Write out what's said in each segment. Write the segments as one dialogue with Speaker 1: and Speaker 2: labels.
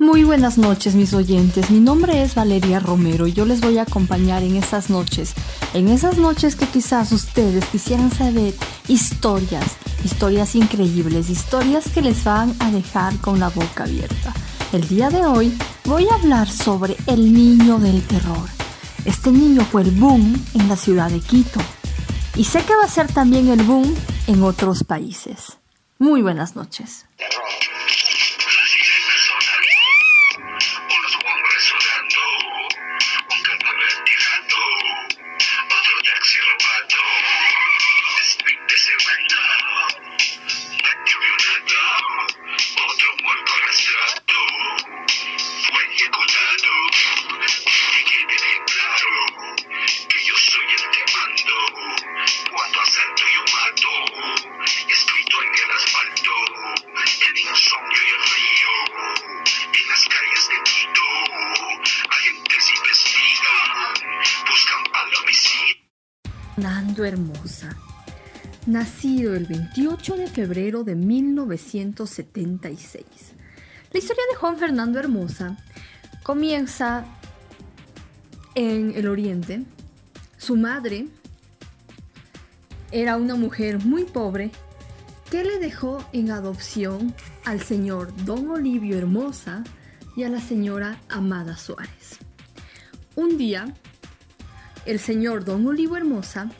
Speaker 1: Muy buenas noches mis oyentes, mi nombre es Valeria Romero y yo les voy a acompañar en esas noches, en esas noches que quizás ustedes quisieran saber historias, historias increíbles, historias que les van a dejar con la boca abierta. El día de hoy voy a hablar sobre el niño del terror. Este niño fue el boom en la ciudad de Quito y sé que va a ser también el boom en otros países. Muy buenas noches. Fernando Hermosa, nacido el 28 de febrero de 1976. La historia de Juan Fernando Hermosa comienza en el oriente. Su madre era una mujer muy pobre que le dejó en adopción al señor Don Olivio Hermosa y a la señora Amada Suárez. Un día, el señor Don Olivo Hermosa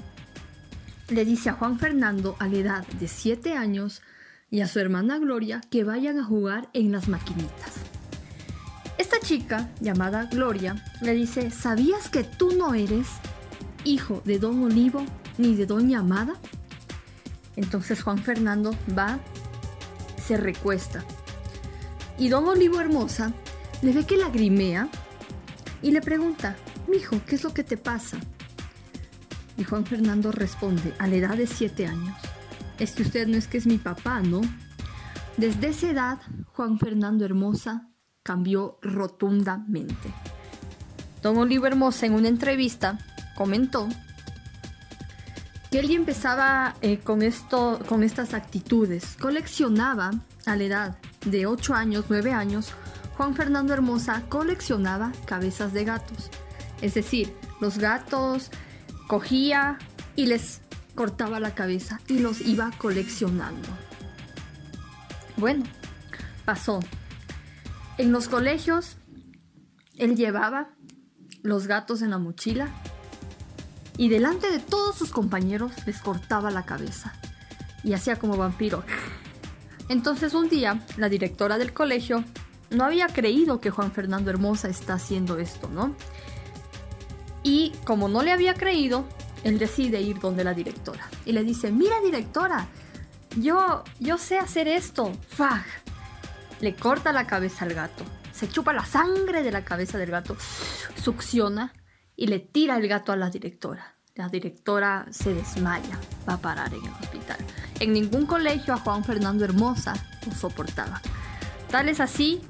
Speaker 1: le dice a Juan Fernando a la edad de 7 años y a su hermana Gloria que vayan a jugar en las maquinitas. Esta chica, llamada Gloria, le dice, ¿sabías que tú no eres hijo de Don Olivo ni de Doña Amada? Entonces Juan Fernando va, se recuesta. Y Don Olivo Hermosa le ve que lagrimea y le pregunta, Mijo, ¿qué es lo que te pasa? Y Juan Fernando responde, a la edad de siete años, es que usted no es que es mi papá, ¿no? Desde esa edad, Juan Fernando Hermosa cambió rotundamente. Don Olivo Hermosa en una entrevista comentó que él empezaba eh, con, esto, con estas actitudes. Coleccionaba a la edad de 8 años, 9 años, Juan Fernando Hermosa coleccionaba cabezas de gatos. Es decir, los gatos cogía y les cortaba la cabeza y los iba coleccionando. Bueno, pasó. En los colegios, él llevaba los gatos en la mochila y delante de todos sus compañeros les cortaba la cabeza y hacía como vampiro. Entonces un día, la directora del colegio no había creído que Juan Fernando Hermosa está haciendo esto, ¿no? Y como no le había creído, él decide ir donde la directora. Y le dice, mira directora, yo, yo sé hacer esto. ¡Fag! Le corta la cabeza al gato. Se chupa la sangre de la cabeza del gato. Succiona y le tira el gato a la directora. La directora se desmaya. Va a parar en el hospital. En ningún colegio a Juan Fernando Hermosa lo soportaba. Tal es así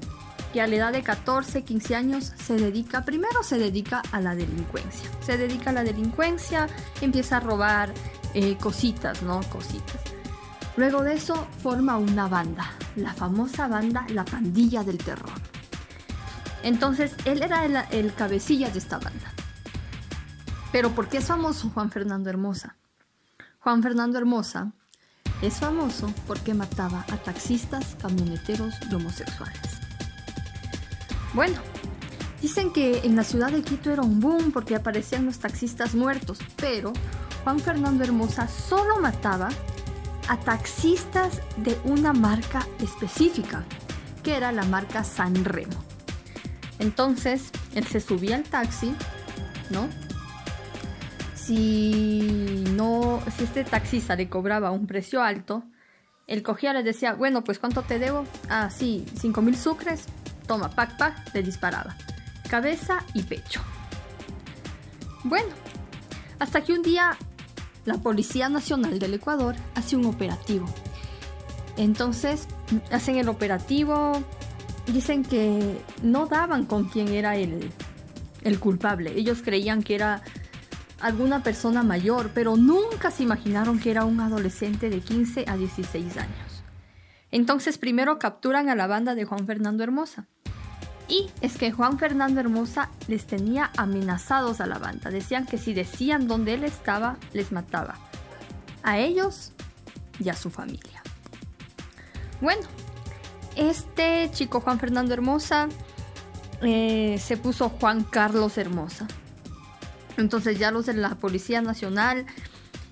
Speaker 1: que a la edad de 14, 15 años se dedica, primero se dedica a la delincuencia. Se dedica a la delincuencia, empieza a robar eh, cositas, ¿no? Cositas. Luego de eso forma una banda, la famosa banda La Pandilla del Terror. Entonces él era el, el cabecilla de esta banda. Pero ¿por qué es famoso Juan Fernando Hermosa? Juan Fernando Hermosa es famoso porque mataba a taxistas, camioneteros y homosexuales. Bueno, dicen que en la ciudad de Quito era un boom porque aparecían los taxistas muertos, pero Juan Fernando Hermosa solo mataba a taxistas de una marca específica, que era la marca San Remo. Entonces, él se subía al taxi, ¿no? Si no, si este taxista le cobraba un precio alto, él cogía y le decía, bueno, pues ¿cuánto te debo? Ah, sí, 5 mil sucres. Toma, pac, pac, le disparaba. Cabeza y pecho. Bueno, hasta que un día la Policía Nacional del Ecuador hace un operativo. Entonces, hacen el operativo, dicen que no daban con quién era el, el culpable. Ellos creían que era alguna persona mayor, pero nunca se imaginaron que era un adolescente de 15 a 16 años. Entonces primero capturan a la banda de Juan Fernando Hermosa Y es que Juan Fernando Hermosa les tenía amenazados a la banda. Decían que si decían dónde él estaba, les mataba. A ellos y a su familia. Bueno, este chico Juan Fernando Hermosa eh, se puso Juan Carlos Hermosa. Entonces ya los de la Policía Nacional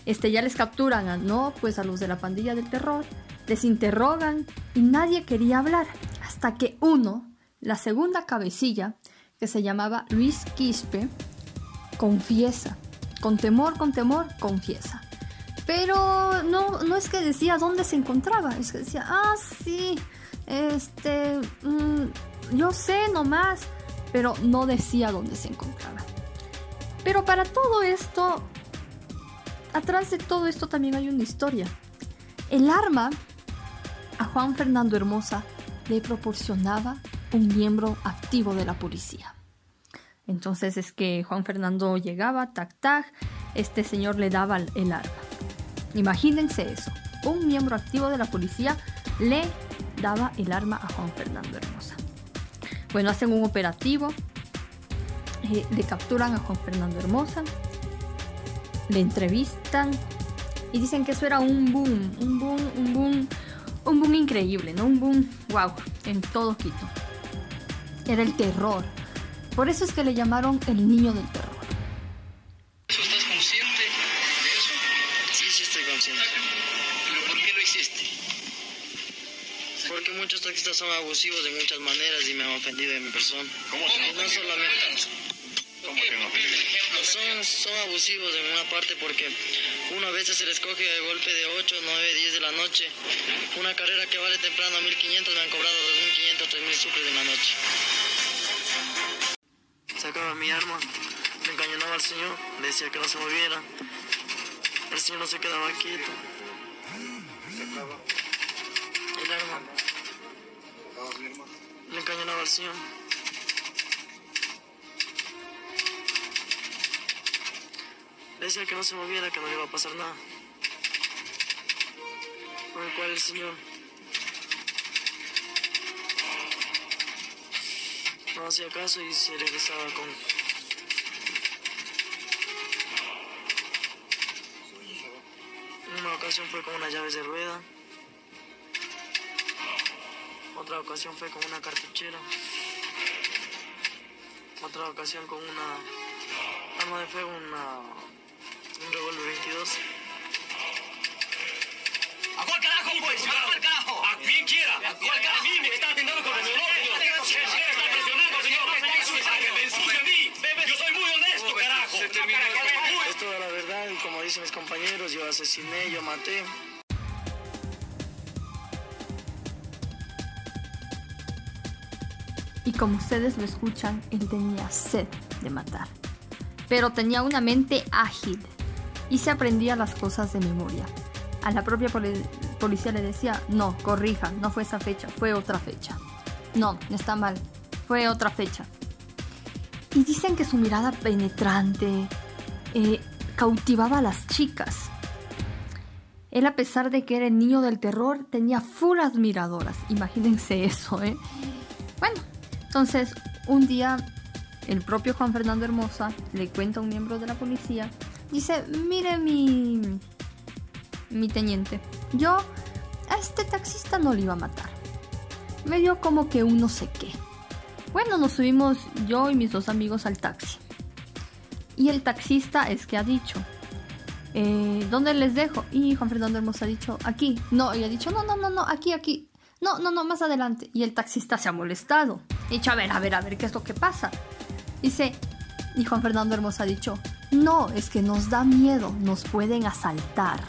Speaker 1: este, ya les capturan, ¿no? Pues a los de la pandilla del terror, les interrogan y nadie quería hablar. Hasta que uno, la segunda cabecilla, que se llamaba Luis Quispe, confiesa. Con temor, con temor, confiesa. Pero no, no es que decía dónde se encontraba, es que decía, ah, sí, este, mm, yo sé nomás, pero no decía dónde se encontraba. Pero para todo esto, atrás de todo esto también hay una historia. El arma a Juan Fernando Hermosa le proporcionaba un miembro activo de la policía. Entonces es que Juan Fernando llegaba, tac, tac, este señor le daba el arma. Imagínense eso, un miembro activo de la policía le daba el arma a Juan Fernando Hermosa. Bueno, hacen un operativo, eh, le capturan a Juan Fernando Hermosa, le entrevistan y dicen que eso era un boom, un boom, un boom, un boom increíble, ¿no? Un boom, wow, en todo Quito. Era el terror. Por eso es que le llamaron el niño del terror.
Speaker 2: ¿Estás consciente de eso?
Speaker 3: Sí, sí estoy consciente.
Speaker 2: ¿Pero por qué lo hiciste?
Speaker 3: Porque muchos taxistas son abusivos de muchas maneras y me han ofendido de mi persona.
Speaker 2: ¿Cómo
Speaker 3: Y no solamente...
Speaker 2: ¿Cómo te han ofendido?
Speaker 3: Son, son abusivos en una parte porque uno a veces se les coge de golpe de 8, 9, 10 de la noche. Una carrera que vale temprano 1500 me han cobrado 2500, 3000 sucres en la noche. Sacaba mi arma, me encañonaba al señor, le decía que no se moviera. El señor no se quedaba quieto. El arma. Le encañonaba al señor. Decía que no se moviera, que no le iba a pasar nada. Por el cual el señor no hacía caso y se regresaba con... Una ocasión fue con unas llaves de rueda. Otra ocasión fue con una cartuchera. Otra ocasión con una arma de fuego, una, asesiné, yo maté.
Speaker 1: Y como ustedes lo escuchan, él tenía sed de matar. Pero tenía una mente ágil y se aprendía las cosas de memoria. A la propia poli- policía le decía, no, corrija, no fue esa fecha, fue otra fecha. No, está mal, fue otra fecha. Y dicen que su mirada penetrante eh, cautivaba a las chicas. Él, a pesar de que era el niño del terror, tenía full admiradoras. Imagínense eso, ¿eh? Bueno, entonces, un día, el propio Juan Fernando Hermosa le cuenta a un miembro de la policía, dice, mire mi, mi teniente, yo a este taxista no le iba a matar. Me dio como que un no sé qué. Bueno, nos subimos yo y mis dos amigos al taxi. Y el taxista es que ha dicho, eh, ¿dónde les dejo? Y Juan Fernando Hermosa ha dicho, aquí. No, y ha dicho, no, no, no, no, aquí, aquí. No, no, no, más adelante. Y el taxista se ha molestado. Ha dicho, a ver, a ver, a ver, ¿qué es lo que pasa? Dice, y Juan Fernando Hermosa ha dicho, no, es que nos da miedo, nos pueden asaltar.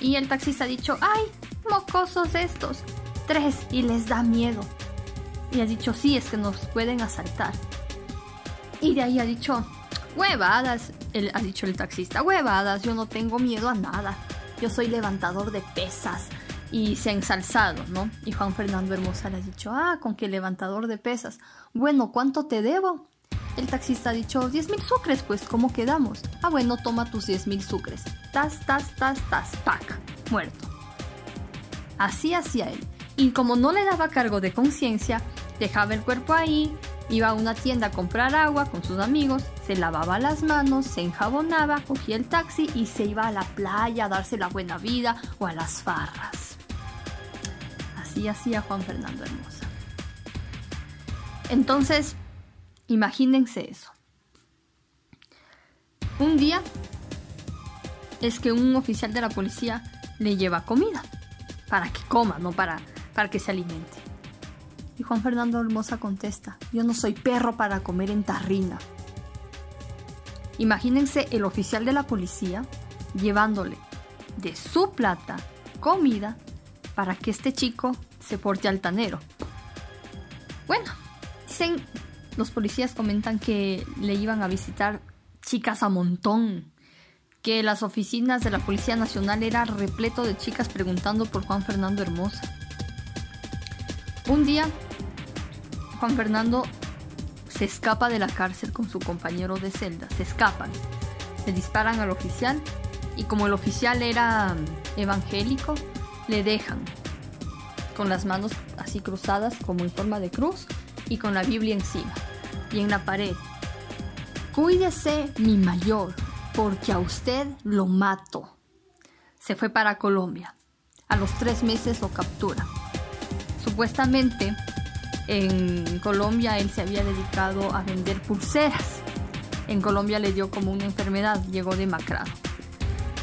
Speaker 1: Y el taxista ha dicho, ay, mocosos estos, tres, y les da miedo. Y ha dicho, sí, es que nos pueden asaltar. Y de ahí ha dicho, huevadas, él, ha dicho el taxista, huevadas, yo no tengo miedo a nada. Yo soy levantador de pesas. Y se ha ensalzado, ¿no? Y Juan Fernando Hermosa le ha dicho, ah, con que levantador de pesas. Bueno, ¿cuánto te debo? El taxista ha dicho, 10 mil sucres, pues, ¿cómo quedamos? Ah, bueno, toma tus 10 mil sucres. Tas, tas, tas, tas, pac, muerto. Así hacía él. Y como no le daba cargo de conciencia, Dejaba el cuerpo ahí, iba a una tienda a comprar agua con sus amigos, se lavaba las manos, se enjabonaba, cogía el taxi y se iba a la playa a darse la buena vida o a las farras. Así hacía Juan Fernando Hermosa. Entonces, imagínense eso. Un día es que un oficial de la policía le lleva comida para que coma, no para, para que se alimente. Y Juan Fernando Hermosa contesta, yo no soy perro para comer en tarrina. Imagínense el oficial de la policía llevándole de su plata comida para que este chico se porte altanero. Bueno, dicen, los policías comentan que le iban a visitar chicas a montón, que las oficinas de la Policía Nacional era repleto de chicas preguntando por Juan Fernando Hermosa. Un día, Juan Fernando se escapa de la cárcel con su compañero de celda, se escapan, le disparan al oficial y como el oficial era evangélico, le dejan con las manos así cruzadas como en forma de cruz y con la Biblia encima y en la pared. Cuídese mi mayor, porque a usted lo mato. Se fue para Colombia. A los tres meses lo captura. Supuestamente en Colombia él se había dedicado a vender pulseras. En Colombia le dio como una enfermedad, llegó demacrado.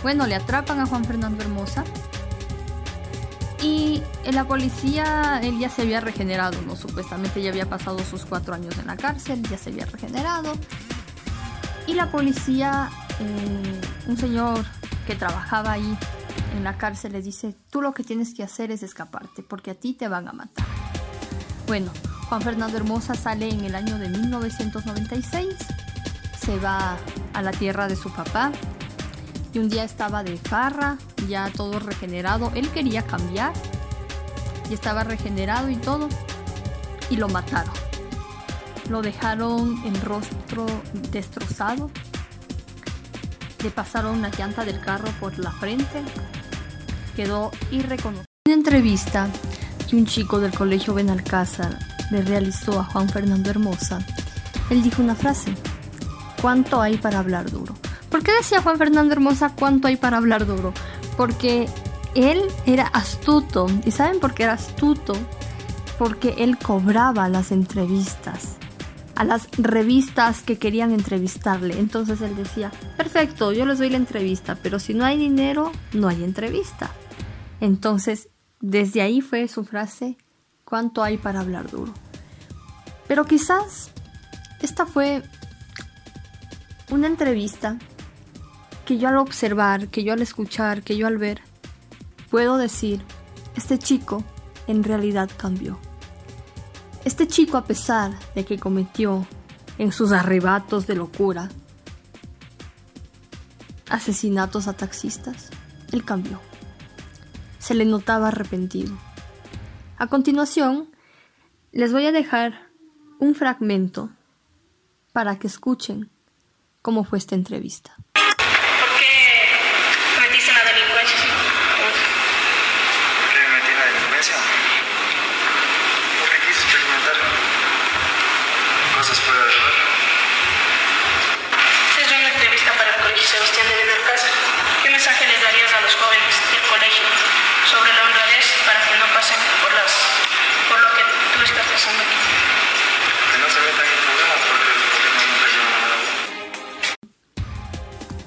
Speaker 1: Bueno, le atrapan a Juan Fernando Hermosa y en la policía él ya se había regenerado, ¿no? Supuestamente ya había pasado sus cuatro años en la cárcel, ya se había regenerado. Y la policía, eh, un señor que trabajaba ahí en la cárcel le dice, tú lo que tienes que hacer es escaparte, porque a ti te van a matar. Bueno, Juan Fernando Hermosa sale en el año de 1996, se va a la tierra de su papá. Y un día estaba de farra, ya todo regenerado, él quería cambiar. Y estaba regenerado y todo. Y lo mataron. Lo dejaron el rostro destrozado, le pasaron una llanta del carro por la frente, quedó irreconocible. En entrevista que un chico del colegio Benalcázar le realizó a Juan Fernando Hermosa, él dijo una frase, ¿cuánto hay para hablar duro? ¿Por qué decía Juan Fernando Hermosa cuánto hay para hablar duro? Porque él era astuto. ¿Y saben por qué era astuto? Porque él cobraba las entrevistas a las revistas que querían entrevistarle. Entonces él decía, perfecto, yo les doy la entrevista, pero si no hay dinero, no hay entrevista. Entonces, desde ahí fue su frase, ¿cuánto hay para hablar duro? Pero quizás esta fue una entrevista que yo al observar, que yo al escuchar, que yo al ver, puedo decir, este chico en realidad cambió. Este chico, a pesar de que cometió en sus arrebatos de locura asesinatos a taxistas, él cambió. Se le notaba arrepentido. A continuación, les voy a dejar un fragmento para que escuchen cómo fue esta entrevista.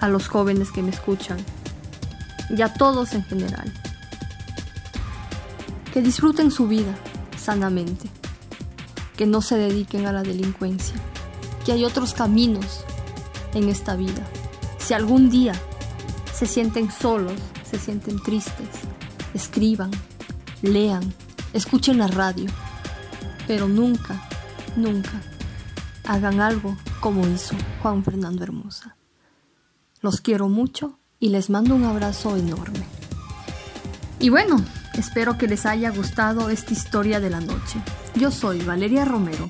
Speaker 1: A los jóvenes que me escuchan y a todos en general. Que disfruten su vida sanamente, que no se dediquen a la delincuencia, que hay otros caminos en esta vida. Si algún día se sienten solos, se sienten tristes, escriban, lean, escuchen la radio, pero nunca, nunca hagan algo como hizo Juan Fernando Hermosa. Los quiero mucho y les mando un abrazo enorme. Y bueno, espero que les haya gustado esta historia de la noche. Yo soy Valeria Romero